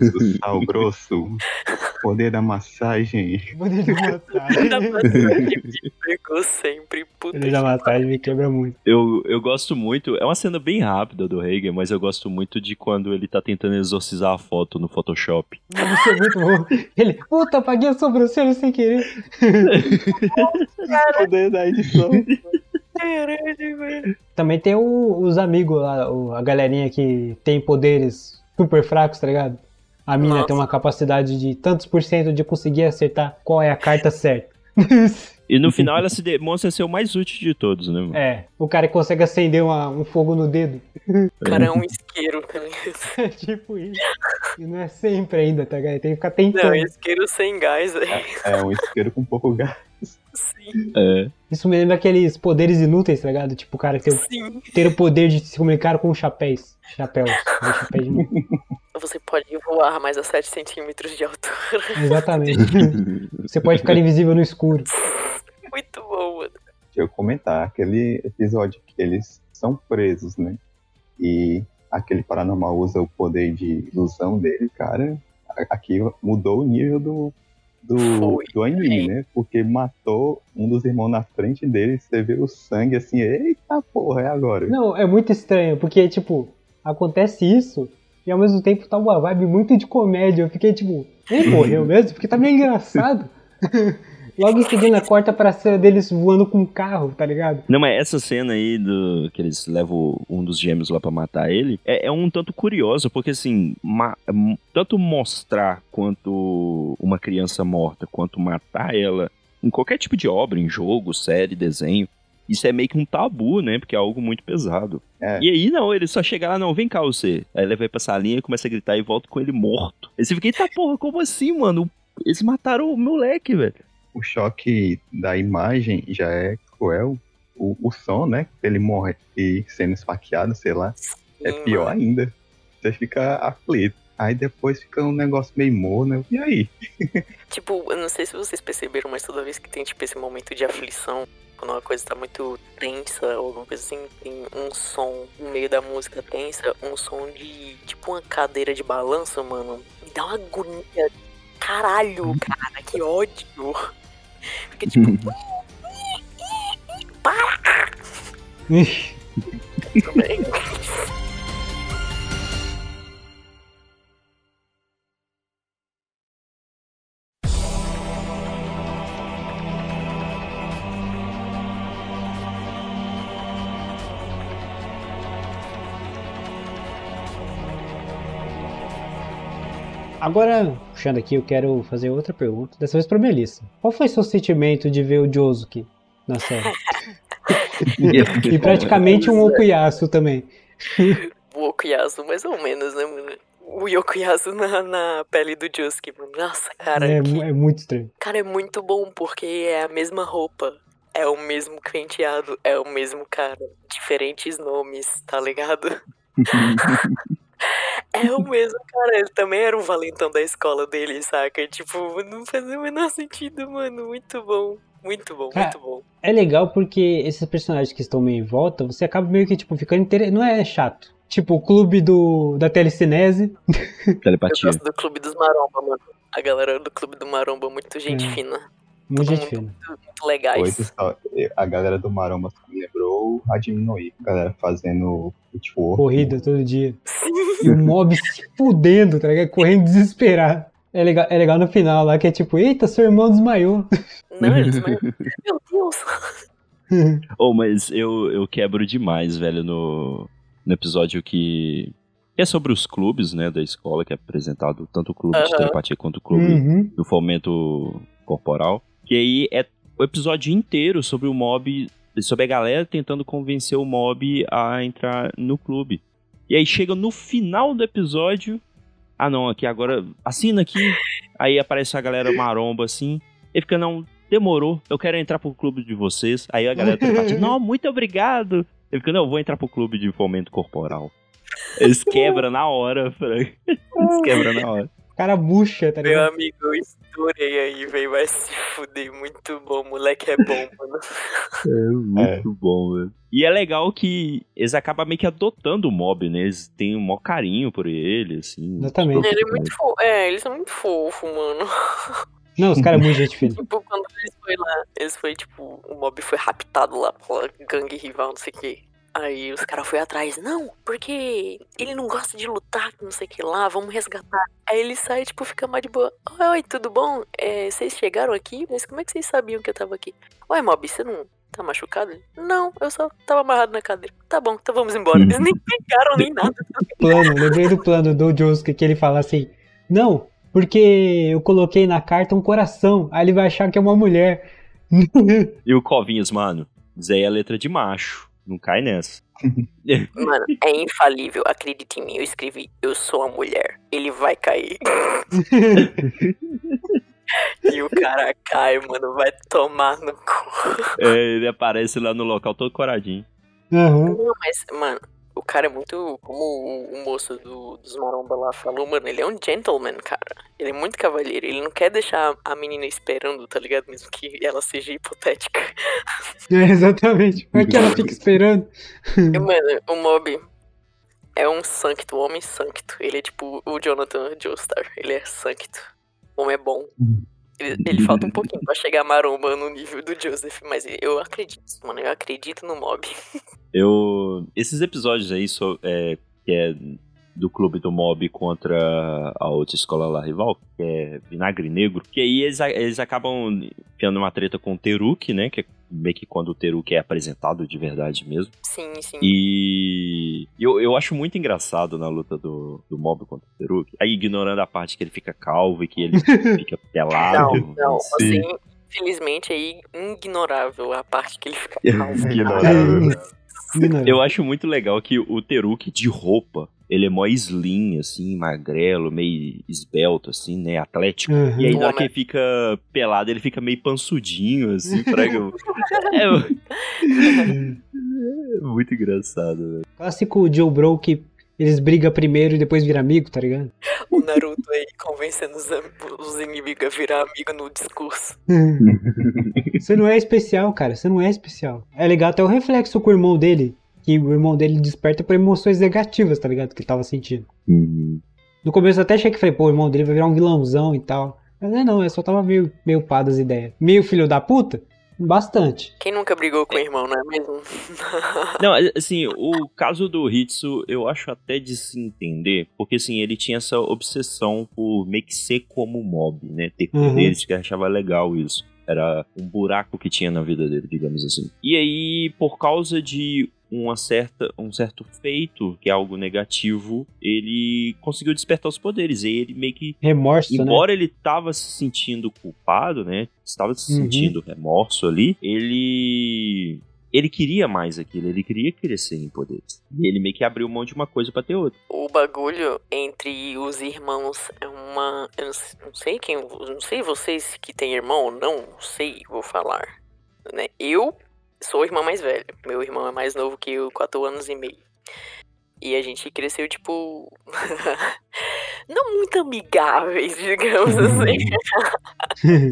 Do sal grosso, poder da massagem. Poder de massagem. Da massagem me pegou sempre, puta Poder da massagem me quebra muito. Eu, eu gosto muito, é uma cena bem rápida do Hagen, mas eu gosto muito de quando ele tá tentando exorcizar a foto no Photoshop. Isso é muito bom. Ele, puta, apaguei a sobrancelha sem querer. Poder da edição. Também tem o- os amigos lá, o- a galerinha que tem poderes super fracos, tá ligado? A mina Nossa. tem uma capacidade de tantos por cento de conseguir acertar qual é a carta certa. E no final ela se demonstra ser o mais útil de todos, né, mano? é, o cara que consegue acender uma- um fogo no dedo. O cara é um isqueiro, tá ligado? É tipo isso. E não é sempre ainda, tá ligado? Tem que ficar tentando. Não, isqueiro sem gás, velho. É um isqueiro com pouco gás. Sim, É. Isso me lembra aqueles poderes inúteis, tá ligado? Tipo o cara sim. ter o poder de se comunicar com chapéus. Chapéus. Chapéus de. Você pode voar mais a 7 centímetros de altura. Exatamente. Você pode ficar invisível no escuro. Muito bom, mano. Deixa eu comentar, aquele episódio que eles são presos, né? E aquele paranormal usa o poder de ilusão dele, cara. Aqui mudou o nível do, do, Foi. do anime, né? Porque matou um dos irmãos na frente dele, você vê o sangue assim, eita porra, é agora. Não, é muito estranho, porque, tipo, acontece isso e ao mesmo tempo tá uma vibe muito de comédia. Eu fiquei tipo, ele morreu mesmo? Porque tá meio engraçado. Logo em seguida corta pra cena deles voando com um carro, tá ligado? Não, mas essa cena aí do que eles levam um dos gêmeos lá pra matar ele é, é um tanto curioso, porque assim, ma- tanto mostrar quanto uma criança morta, quanto matar ela em qualquer tipo de obra, em jogo, série, desenho, isso é meio que um tabu, né? Porque é algo muito pesado. É. E aí, não, ele só chega lá, não, vem cá você. Aí ele vai pra salinha, começa a gritar e volta com ele morto. Aí você fica, eita porra, como assim, mano? Eles mataram o moleque, velho. O choque da imagem já é cruel. O, o som, né? Ele morre e sendo esfaqueado, sei lá, é pior mano. ainda. Você fica aflito. Aí depois fica um negócio meio morno. E aí? Tipo, eu não sei se vocês perceberam, mas toda vez que tem, tipo, esse momento de aflição, quando uma coisa tá muito tensa ou alguma coisa assim, tem um som no meio da música tensa, um som de, tipo, uma cadeira de balanço, mano. Me dá uma agonia. Caralho, cara, que ódio. Fica tipo, tudo bem. Agora, puxando aqui, eu quero fazer outra pergunta, dessa vez pra Melissa. Qual foi seu sentimento de ver o Josuke na série? E praticamente um Okuyasu também. O Okuyasu, mais ou menos, né, mano? O Yokuyasu na, na pele do Josuke, mano. Nossa, cara. É, que- é muito estranho. Cara, é muito bom porque é a mesma roupa. É o mesmo penteado, é o mesmo cara. Diferentes nomes, tá ligado? É o mesmo cara, ele também era um valentão da escola dele, saca? Tipo, não fazia o menor sentido, mano. Muito bom. Muito bom, Cara, muito bom. É legal porque esses personagens que estão meio em volta, você acaba meio que, tipo, ficando inter... Não é chato. Tipo, o clube do, da telecinese. Eu Telepatia. gosto do Clube dos Maromba, mano. A galera do Clube do Maromba, muito gente É. fina. Muito gente fina. Muito legais. Hoje só, a galera do Maromba me lembrou o Adminoi. A galera fazendo footwork. Corrida todo dia. E o mob se fudendo, tá ligado? Correndo desesperado. É legal, é legal no final lá que é tipo, eita, seu irmão desmaiou. Não, eles... Meu Deus. Oh, mas eu, eu quebro demais, velho, no, no episódio que é sobre os clubes, né, da escola, que é apresentado tanto o clube de Aham. telepatia quanto o clube Uhum. do fomento corporal. Que aí é o episódio inteiro sobre o mob, sobre a galera tentando convencer o mob a entrar no clube. E aí chega no final do episódio, ah não, aqui agora assina aqui. Aí aparece a galera maromba assim, e fica não, demorou, eu quero entrar pro clube de vocês. Aí a galera telepatia, não, muito obrigado. Ele fica, não, eu vou entrar pro clube de fomento corporal. Eles quebram na hora, Frank. Eles quebram na hora. Cara bucha, tá Meu ligado? amigo, eu estourei aí, velho. Vai se fuder. Muito bom. Moleque é bom, mano. É muito bom, velho. E é legal que eles acabam meio que adotando o mob, né? Eles têm um maior carinho por ele, assim. Exatamente. Ele é muito fofo. É, eles são muito fofos, mano. Não, os caras é muito gente fina. Tipo, quando eles foi lá, eles foi, tipo, o mob foi raptado lá pela gangue rival, não sei o que. Aí os caras foram atrás, não, porque ele não gosta de lutar, não sei o que lá, vamos resgatar. Aí ele sai, tipo, fica mais de boa. Oi, oi, tudo bom? É, vocês chegaram aqui? Mas como é que vocês sabiam que eu tava aqui? Ué, mob, você não tá machucado? Não, eu só tava amarrado na cadeira. Tá bom, então vamos embora. Eles nem pegaram nem nada. Plano, lembrei do plano do Josuke que ele fala assim: Não, porque eu coloquei na carta um coração, aí ele vai achar que é uma mulher. E o Covinhas, mano, aí é letra de macho. Não cai nessa. Mano, é infalível, acredite em mim. Eu escrevi, eu sou a mulher. Ele vai cair. e o cara cai, mano, vai tomar no cu. É, ele aparece lá no local todo coradinho. Aham. Não, mas, mano, o cara é muito. Como o, o moço do, dos Maromba lá falou, mano, ele é um gentleman, cara. Ele é muito cavalheiro. Ele não quer deixar a menina esperando, tá ligado? Mesmo que ela seja hipotética. É, exatamente. Vai que ela fica esperando. Mano, o Mob é um sancto, um homem sancto. Ele é tipo o Jonathan Joestar. Ele é sancto. O homem é bom. Ele, ele falta um pouquinho pra chegar maromba no nível do Joseph, mas eu acredito, mano. Eu acredito no Mob. Eu. Esses episódios aí, so- é, que é do clube do Mob contra a outra escola lá rival, que é Vinagre Negro, que aí eles, eles acabam tendo uma treta com o Teruki, né? Que é meio que quando o Teruki é apresentado de verdade mesmo. Sim, sim. E eu, eu acho muito engraçado na luta do, do Mob contra o Teruki. Aí ignorando a parte que ele fica calvo e que ele fica pelado. Não, não, Sim. assim, infelizmente é ignorável a parte que ele fica calvo. Ignorável. Ignorante. Eu acho muito legal que o Teruki de roupa, ele é mó slim, assim, magrelo, meio esbelto, assim, né, atlético. Uhum. E aí na hora que ele fica pelado, ele fica meio pansudinho, assim, prega. é, é muito engraçado, velho. Clássico Joe Bro que eles brigam primeiro e depois viram amigo, tá ligado? O Naruto aí convencendo os, os inimigos a virar amigo no discurso. Você não é especial, cara. Você não é especial. É legal até o reflexo com o irmão dele. Que o irmão dele desperta por emoções negativas, tá ligado? Que ele tava sentindo. No começo eu até achei que falei, pô, o irmão dele vai virar um vilãozão e tal. Mas é não, eu só tava meio, meio pá das ideias. Meio filho da puta? Bastante. Quem nunca brigou com o irmão, não é mesmo? Não, assim, o caso do Hitsu, eu acho até de se entender, porque assim, ele tinha essa obsessão por meio que ser como mob, né? Ter Uhum. poderes, que achava legal isso. Era um buraco que tinha na vida dele, digamos assim. E aí, por causa de uma certa, um certo feito, que é algo negativo, ele conseguiu despertar os poderes. E ele meio que Remorso, né? Embora ele tava se sentindo culpado, né? Estava se Uhum. sentindo remorso ali, ele. Ele queria mais aquilo, ele queria crescer em poderes. E ele meio que abriu mão de uma coisa pra ter outra. O bagulho entre os irmãos é uma. Eu não sei quem. Não sei vocês que têm irmão ou não, não sei, vou falar. Né? Eu sou a irmã mais velha. Meu irmão é mais novo que eu, 4 anos e meio. E a gente cresceu, tipo. não muito amigáveis, digamos assim.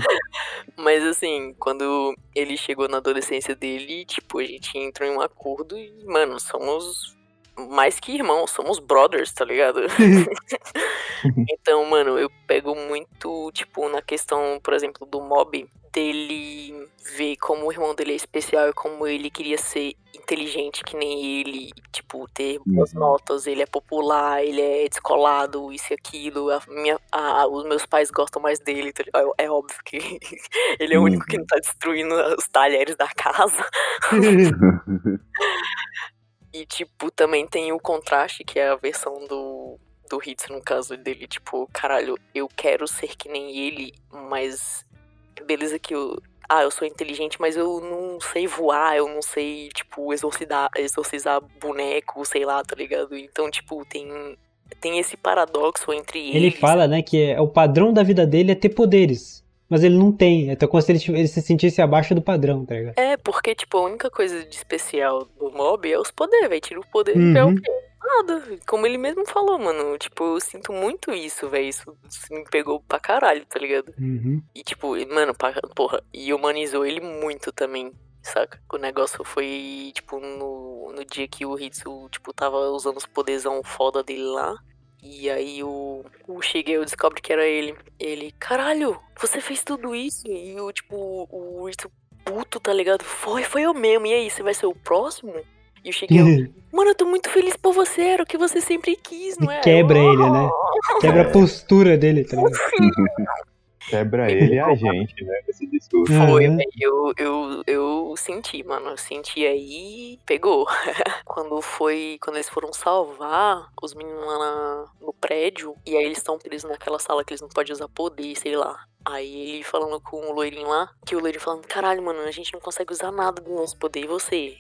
Mas assim, quando ele chegou na adolescência dele, tipo, a gente entrou em um acordo e, mano, somos mais que irmãos, somos brothers, tá ligado? então, mano, eu pego muito, tipo, na questão, por exemplo, do mob, dele ver como o irmão dele é especial e como ele queria ser inteligente que nem ele, tipo, ter boas Uhum. notas, ele é popular, ele é descolado, isso e aquilo, a minha, a- os meus pais gostam mais dele, tá é, é óbvio que ele é o único que não tá destruindo os talheres da casa. E, tipo, também tem o contraste, que é a versão do, do Hitsu, no caso dele, tipo, caralho, eu quero ser que nem ele, mas beleza que eu. Ah, eu sou inteligente, mas eu não sei voar, eu não sei, tipo, exorcizar, exorcizar boneco, sei lá, tá ligado? Então, tipo, tem, tem esse paradoxo entre Ele eles. fala, né, que é, o padrão da vida dele é ter poderes. Mas ele não tem. Então, como se ele, ele se sentisse abaixo do padrão, tá ligado? É, porque, tipo, a única coisa de especial do mob é os poderes, velho. Tira o poder e é o Uhum. quê? Nada. Como ele mesmo falou, mano. Tipo, eu sinto muito isso, velho. Isso, isso me pegou pra caralho, tá ligado? Uhum. E, tipo, mano, porra, e humanizou ele muito também, saca? O negócio foi, tipo, no, no dia que o Hitsu, tipo, tava usando os poderzão foda dele lá. E aí o, o Shigeo descobre que era ele. Ele, caralho, você fez tudo isso? E o, tipo, o Hitsu puto, tá ligado? Foi, foi eu mesmo. E aí, você vai ser o próximo? E o Shigeo, mano, eu tô muito feliz por você, era o que você sempre quis, não é? Quebra Eu, ele, né? Quebra a postura dele, tá ligado? Quebra ele e a gente, né? Esse discurso. Foi, velho. Eu, eu, eu senti, mano. Eu senti aí. Pegou. quando foi. Quando eles foram salvar os meninos lá na- no prédio. E aí eles estão presos naquela sala que eles não podem usar poder, sei lá. Aí ele falando com o loirinho lá. Que o loirinho falando: Caralho, mano, a gente não consegue usar nada do nosso poder. E você?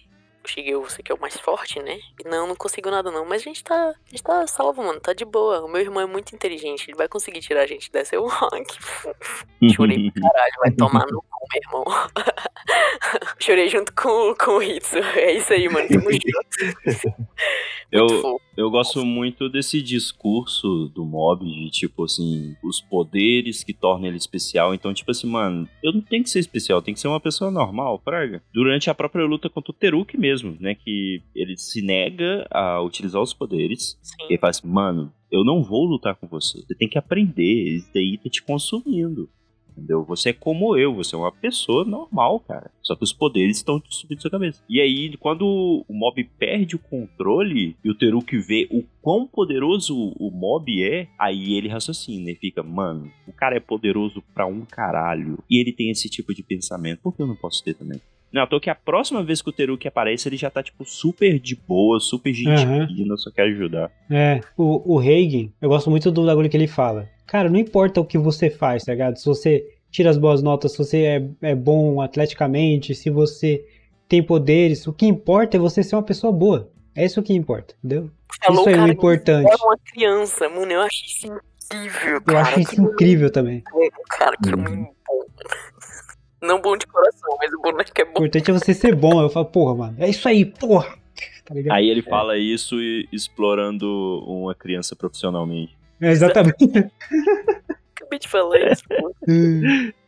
Eu cheguei, você que é o mais forte, né? E não, não consigo nada não. Mas a gente tá. A gente tá salvo, mano. Tá de boa. O meu irmão é muito inteligente. Ele vai conseguir tirar a gente dessa. Eu, que. Chorei pra caralho, vai tomar no cu, meu irmão. Chorei junto com, com o Hitsu. É isso aí, mano. Tamo junto. Eu, fofo. eu gosto muito desse discurso do mob de tipo assim, os poderes que tornam ele especial. Então, tipo assim, mano, eu não tenho que ser especial, tem que ser uma pessoa normal, praga. Durante a própria luta contra o Teruki mesmo, né? Que ele se nega a utilizar os poderes. Sim. Ele fala assim, mano, eu não vou lutar com você. Você tem que aprender. Isso daí tá te consumindo. Entendeu? Você é como eu, você é uma pessoa normal, cara. Só que os poderes estão subindo sua cabeça. E aí, quando o mob perde o controle e o Teruki vê o quão poderoso o mob é, aí ele raciocina e fica, mano, o cara é poderoso pra um caralho. E ele tem esse tipo de pensamento, por que eu não posso ter também? Não, à toa que a próxima vez que o Teruki aparece, ele já tá, tipo, super de boa, super gente Aham. fina, só quer ajudar. É, o, o Hagen, eu gosto muito do bagulho que ele fala. Cara, não importa o que você faz, tá ligado? Se você tira as boas notas, se você é, é bom atleticamente, se você tem poderes, o que importa é você ser uma pessoa boa. É isso que importa, entendeu? Falou isso é o importante. É uma criança, mano. Eu acho isso incrível, Eu cara. acho isso incrível também. cara, que Uhum. homem bom. Não bom de coração, mas o boneco é O bom. importante é você ser bom. Eu falo, porra, mano, é isso aí, porra. Tá? Aí ele fala isso e explorando uma criança profissionalmente. É, exatamente. Acabei de falar isso, pô.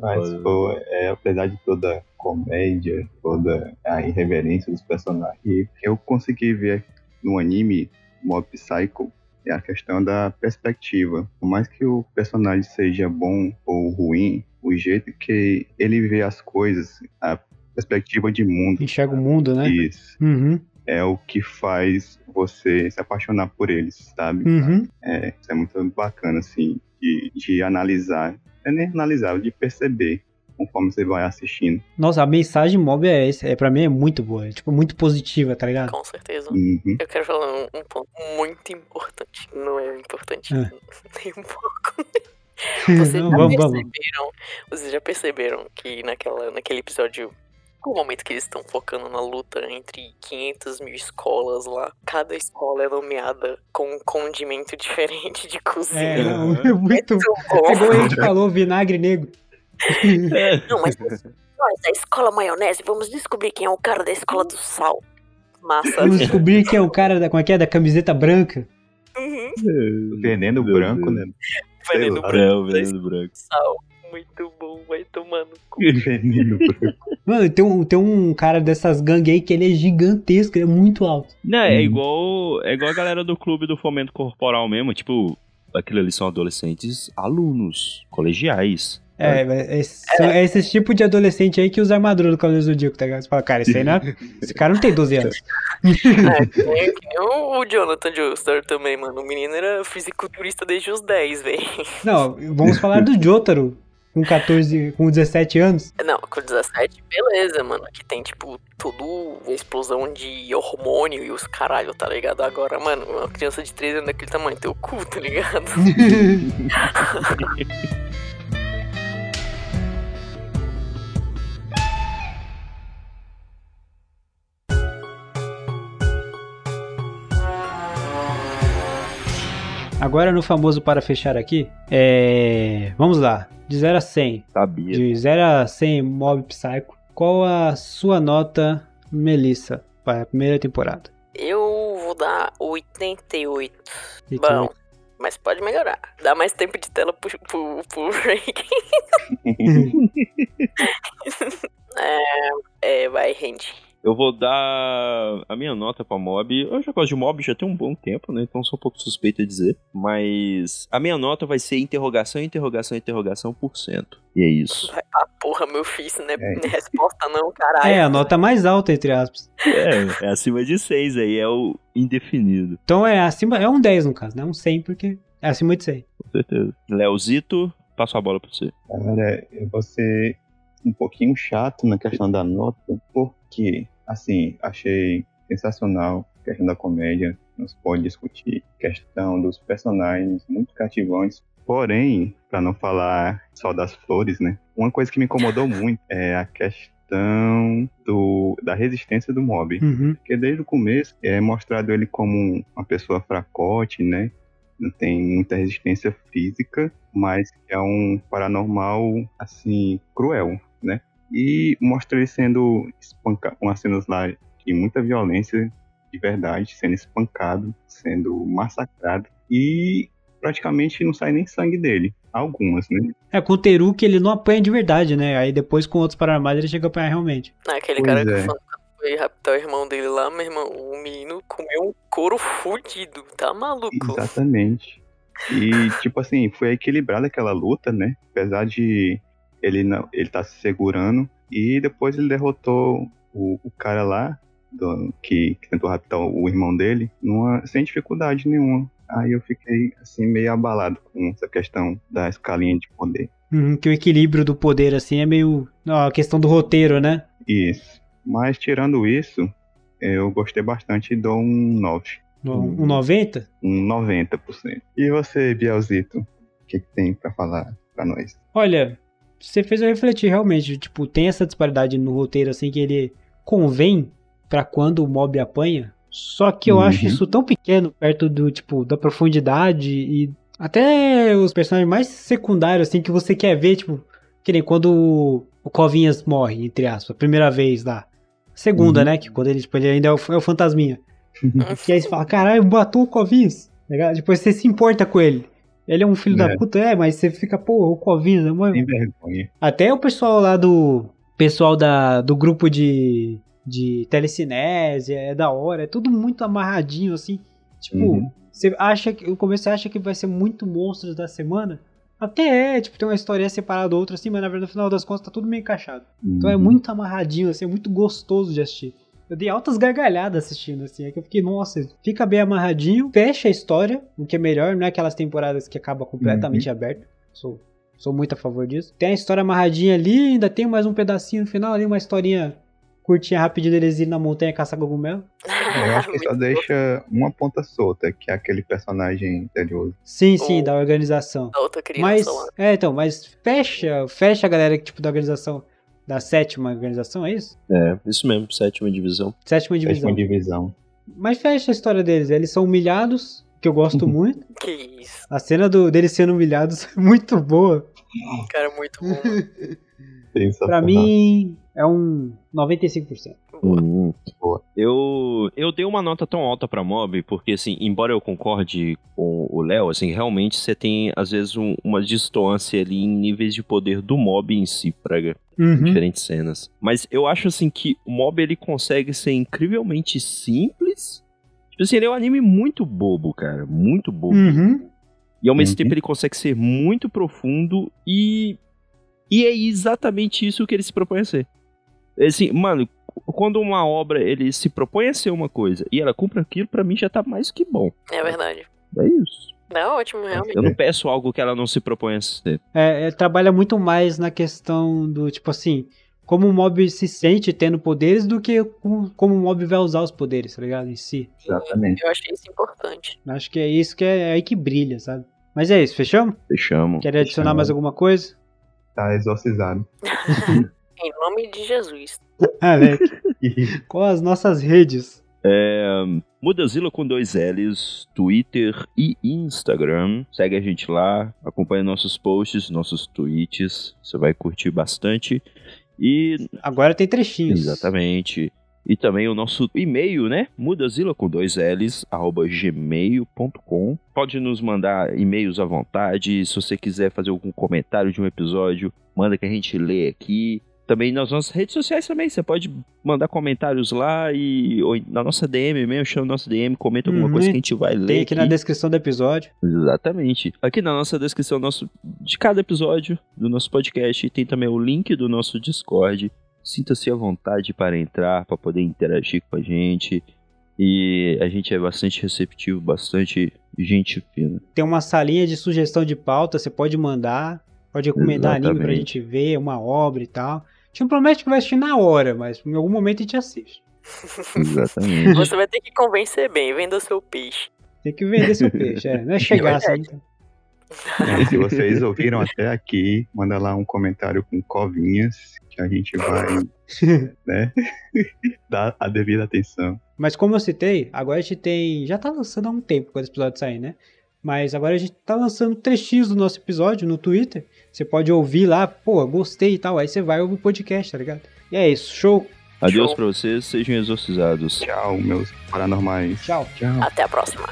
Mas, pô, é, apesar de toda a comédia, toda a irreverência dos personagens, eu consegui ver no anime Mob Psycho é a questão da perspectiva. Por mais que o personagem seja bom ou ruim, o jeito que ele vê as coisas, a perspectiva de mundo, Enxerga o mundo, né? isso Uhum, é o que faz você se apaixonar por eles, sabe? uhum. É, isso é muito bacana, assim, de, de analisar. É nem analisar, de perceber conforme você vai assistindo. Nossa, a mensagem mob é, esse, é pra mim é muito boa. É, tipo, muito positiva, tá ligado? Com certeza. Uhum. Eu quero falar um, um ponto muito importante. Não é importante Ah. nem um pouco. Vocês já vamos, vamos. perceberam? Vocês já perceberam que naquela, naquele episódio, no momento que eles estão focando na luta entre 500 mil escolas lá, cada escola é nomeada com um condimento diferente de É, cozinha. não, é muito. Muito É bom. igual a gente falou, vinagre negro. Não, mas nós da escola maionese vamos descobrir quem é o cara da escola do sal. Massa. Vamos descobrir quem é o cara da, como é que é, da camiseta branca. Uhum. Veneno branco, né? Veneno branco É, o veneno branco. sal. Muito bom, vai tomando cu. Veneno branco. Mano, tem um, tem um cara dessas gangues aí que ele é gigantesco, ele é muito alto. Não, é Hum. igual, é igual a galera do clube do fomento corporal mesmo, tipo, aquilo ali são adolescentes alunos, colegiais. É, é, são- é esse tipo de adolescente aí que usa armadura do Cavaleiro do Zodíaco, tá ligado? Você fala, cara, esse aí não é... Esse cara não tem 12 anos. É, que nem, que nem o Jonathan Joestar também, mano. O menino era fisiculturista desde os 10, velho. Não, vamos falar do Jotaro, com 14, com 17 anos. Não, com 17, beleza, mano. Que tem, tipo, a explosão de hormônio e os caralho, tá ligado? Agora, mano, uma criança de 13 anos daquele tamanho, teu cu, tá ligado? Agora no famoso para fechar aqui, é... Vamos lá, de 0 a 100. Sabia. De 0 a 100 Mob Psycho, qual a sua nota, Melissa, para a primeira temporada? Eu vou dar 88. E Bom, mas pode melhorar. Dá mais tempo de tela pro, pro, pro Rank. é, é, vai, rende. Eu vou dar a minha nota pra mob. Eu já gosto de mob já tem um bom tempo, né? Então sou um pouco suspeito de dizer. Mas a minha nota vai ser interrogação, interrogação, interrogação por cento. E é isso. Vai, ah, porra, meu filho, isso não é, É. é resposta não, caralho. É, a nota mais alta, entre aspas. É, é acima de 6 aí, é o indefinido, Então é acima, é um 10 no caso, né? Um 100 porque é acima de 100. com certeza. Leozito, passo a bola pra você. Cara, eu vou ser um pouquinho chato na questão da nota, porque, assim, achei sensacional a questão da comédia, não se pode discutir, questão dos personagens muito cativantes. Porém, para não falar só das flores, né? Uma coisa que me incomodou muito é a questão do, da resistência do mob. Uhum. Porque desde o começo é mostrado ele como uma pessoa fracote, né? Não tem muita resistência física, mas é um paranormal, assim, cruel, né? E mostra ele sendo espancado, umas cenas lá de muita violência, de verdade, sendo espancado, sendo massacrado. E praticamente não sai nem sangue dele. Algumas, né? É, com o Teru que ele não apanha de verdade, né? Aí depois com outros paranormais ele chega a apanhar realmente. Ah, Aquele Pois cara que é. Phantom foi raptar o irmão dele lá, meu irmão, o menino comeu um couro fudido, tá maluco? Exatamente. E, tipo assim, foi equilibrada aquela luta, né? Apesar de ele não, ele tá se segurando. E depois ele derrotou o, o cara lá, do- que, que tentou raptar o irmão dele, numa, sem dificuldade nenhuma. Aí eu fiquei, assim, meio abalado com essa questão da escalinha de poder. Uhum, que o equilíbrio do poder, assim, é meio. A questão do roteiro, né? Isso. Mas, tirando isso, eu gostei bastante e dou um 9. Um 90? Um 90%. E você, Bielzito? O que, que tem pra falar pra nós? Olha, você fez eu refletir realmente. Tipo, tem essa disparidade no roteiro, assim, que ele convém pra quando o mob apanha. Só que eu Uhum. acho isso tão pequeno perto do, tipo, da profundidade e até os personagens mais secundários, assim, que você quer ver, tipo, que nem quando o, o Covinhas morre, entre aspas, a primeira vez lá. Segunda, Uhum. né? Que quando ele, tipo, ele ainda é o, é o fantasminha. que aí você fala, caralho, matou o Covinhas. tá? Depois você se importa com ele. Ele é um filho da É. puta, é, mas você fica, pô, o Covinhas, é uma- Sem vergonha. até o pessoal lá do. Pessoal da, do grupo de. De telecinésia, é da hora, é tudo muito amarradinho, assim. Tipo, Uhum. você acha que. No começo você acha que vai ser muito monstros da semana. Até é, tipo, tem uma história separada ou outra, assim, mas na verdade no final das contas tá tudo meio encaixado. Então é Uhum. muito amarradinho, assim, é muito gostoso de assistir. Eu dei altas gargalhadas assistindo, assim, é que eu fiquei, nossa, fica bem amarradinho, fecha a história, o que é melhor, não é aquelas temporadas que acaba completamente aberto. Sou Sou muito a favor disso. Tem a história amarradinha ali, ainda tem mais um pedacinho no final ali, uma historinha curtinha, rapidinha deles ir na montanha caçar cogumelo. É, Eu acho que só deixa uma ponta solta, que é aquele personagem misterioso. Sim, sim, da organização. Da outra criança Mas, é, então, mas fecha, fecha a galera tipo da organização, da sétima organização, é isso? É, isso mesmo, sétima divisão. Sétima divisão. Sétima divisão. Mas fecha a história deles, eles são humilhados, que eu gosto muito. Que isso. A cena do, deles sendo humilhados é muito boa. Cara, muito bom. Pra mim, é um 95%. Boa. Hum. Boa. Eu, eu dei uma nota tão alta pra Mob, porque, assim, embora eu concorde com o Léo, assim, realmente você tem, às vezes, um- uma distância ali em níveis de poder do Mob em si, praga. em Uhum. diferentes cenas. Mas eu acho, assim, que o Mob, ele consegue ser incrivelmente simples. Tipo assim, ele é um anime muito bobo, cara. Muito bobo. Uhum. E ao mesmo Uhum. tempo ele consegue ser muito profundo e. E é exatamente isso que ele se propõe a ser. Assim, mano, quando uma obra ele se propõe a ser uma coisa e ela cumpre aquilo, pra mim já tá mais que bom. É verdade. É isso. Não, ótimo, realmente. Eu não peço algo que ela não se propõe a ser. É, trabalha muito mais na questão do, tipo assim, como o mob se sente tendo poderes do que com- como o mob vai usar os poderes, tá ligado? Em si. Exatamente. Eu achei isso importante. Acho que é isso que é, é aí que brilha, sabe? Mas é isso, fechamos? Fechamos. Quer adicionar Fechamos. mais alguma coisa? Tá exorcizado. Em nome de Jesus. Alex, com as nossas redes. É, Mudazila com dois L's, Twitter e Instagram. Segue a gente lá, acompanha nossos posts, nossos tweets. Você vai curtir bastante. E Agora tem trechinhos. Exatamente. E também o nosso e-mail, né? Mudazila com dois L's, arroba gmail.com. Pode nos mandar e-mails à vontade. Se você quiser fazer algum comentário de um episódio, manda que a gente lê aqui. Também nas nossas redes sociais também. Você pode mandar comentários lá e ou na nossa DM mesmo, chama nossa DM, comenta alguma Uhum. coisa que a gente vai ler. Tem aqui na descrição do episódio. Exatamente. Aqui na nossa descrição nosso, de cada episódio do nosso podcast tem também o link do nosso Discord. Sinta-se à vontade para entrar, para poder interagir com a gente. E a gente é bastante receptivo, bastante gente fina. Tem uma salinha de sugestão de pauta, você pode mandar. Pode recomendar anime pra Exatamente. gente ver, uma obra e tal. A gente não promete que vai assistir na hora, mas em algum momento a gente assiste. Exatamente. Você vai ter que convencer bem, venda seu peixe. Tem que vender seu peixe, é. Não é chegar assim. É, se vocês ouviram até aqui, manda lá um comentário com covinhas, que a gente vai, né, dar a devida atenção. Mas como eu citei, agora a gente tem. Já tá lançando há um tempo quando esse episódio sair, né? Mas agora a gente tá lançando trechinhos do nosso episódio no Twitter. Você pode ouvir lá, pô, gostei e tal. Aí você vai ouvir o podcast, tá ligado? E é isso, show. Adeus Show. pra vocês, sejam exorcizados. Tchau, meus paranormais. Tchau. Tchau. Até a próxima.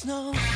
snow.